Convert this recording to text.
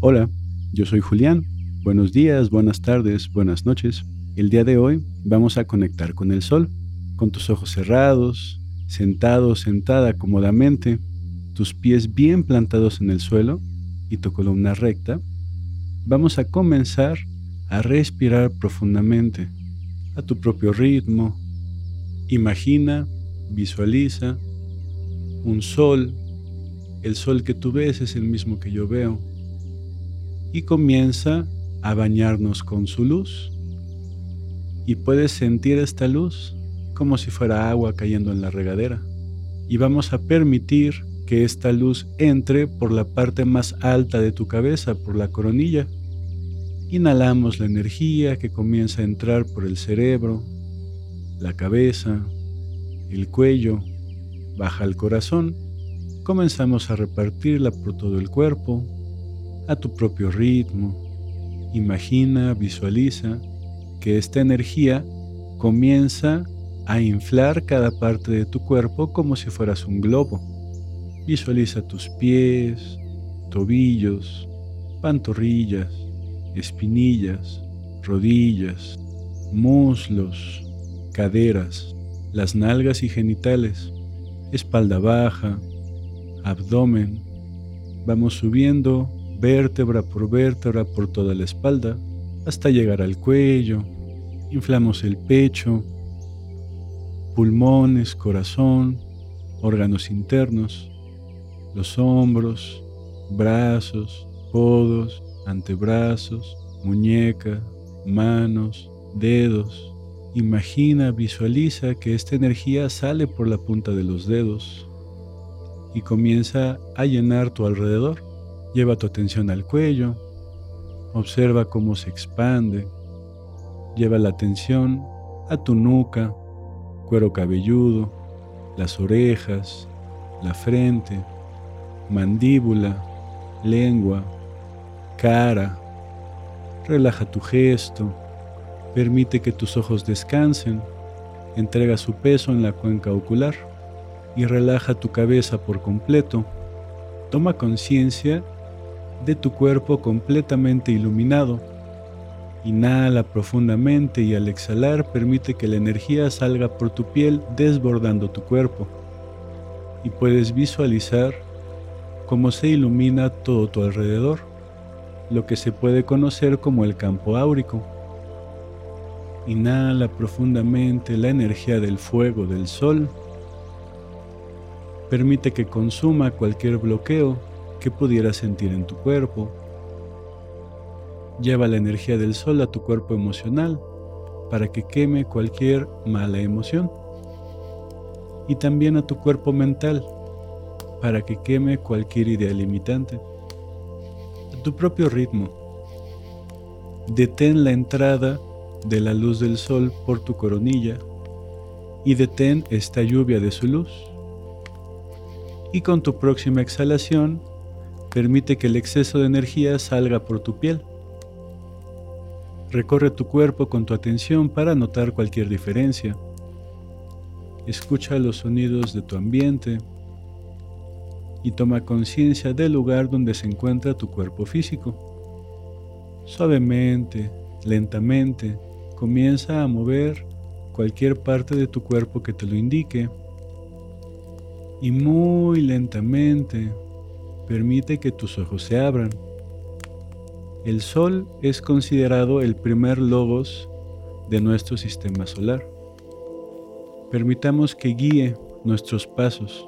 Hola, yo soy Julián. Buenos días, buenas tardes, buenas noches. El día de hoy vamos a conectar con el sol, con tus ojos cerrados, sentado sentada cómodamente, tus pies bien plantados en el suelo y tu columna recta. Vamos a comenzar a respirar profundamente, a tu propio ritmo. Imagina, visualiza un sol. El sol que tú ves es el mismo que yo veo y comienza a bañarnos con su luz. Y puedes sentir esta luz como si fuera agua cayendo en la regadera. Y vamos a permitir que esta luz entre por la parte más alta de tu cabeza, por la coronilla. Inhalamos la energía que comienza a entrar por el cerebro, la cabeza, el cuello, baja al corazón. Comenzamos a repartirla por todo el cuerpo, a tu propio ritmo. Imagina, visualiza que esta energía comienza a inflar cada parte de tu cuerpo como si fueras un globo. Visualiza tus pies, tobillos, pantorrillas, espinillas, rodillas, muslos, caderas, las nalgas y genitales, espalda baja, abdomen. Vamos subiendo vértebra por vértebra por toda la espalda hasta llegar al cuello. Inflamos el pecho, pulmones, corazón, órganos internos, los hombros, brazos, codos, antebrazos, muñeca, manos, dedos. Imagina, visualiza que esta energía sale por la punta de los dedos y comienza a llenar tu alrededor. Lleva tu atención al cuello, observa cómo se expande, lleva la atención a tu nuca, cuero cabelludo, las orejas, la frente, mandíbula, lengua, cara. Relaja tu gesto, permite que tus ojos descansen, entrega su peso en la cuenca ocular y relaja tu cabeza por completo. Toma conciencia de tu cuerpo completamente iluminado. Inhala profundamente y al exhalar permite que la energía salga por tu piel desbordando tu cuerpo. Y puedes visualizar cómo se ilumina todo tu alrededor, lo que se puede conocer como el campo áurico. Inhala profundamente la energía del fuego del sol. Permite que consuma cualquier bloqueo que pudieras sentir en tu cuerpo. Lleva la energía del sol a tu cuerpo emocional para que queme cualquier mala emoción. Y también a tu cuerpo mental para que queme cualquier idea limitante. A tu propio ritmo. Detén la entrada de la luz del sol por tu coronilla y detén esta lluvia de su luz. Y con tu próxima exhalación, Permite que el exceso de energía salga por tu piel. Recorre tu cuerpo con tu atención para notar cualquier diferencia. Escucha los sonidos de tu ambiente y toma conciencia del lugar donde se encuentra tu cuerpo físico. Suavemente, lentamente, comienza a mover cualquier parte de tu cuerpo que te lo indique. Y muy lentamente, permite que tus ojos se abran. El Sol es considerado el primer logos de nuestro sistema solar. Permitamos que guíe nuestros pasos.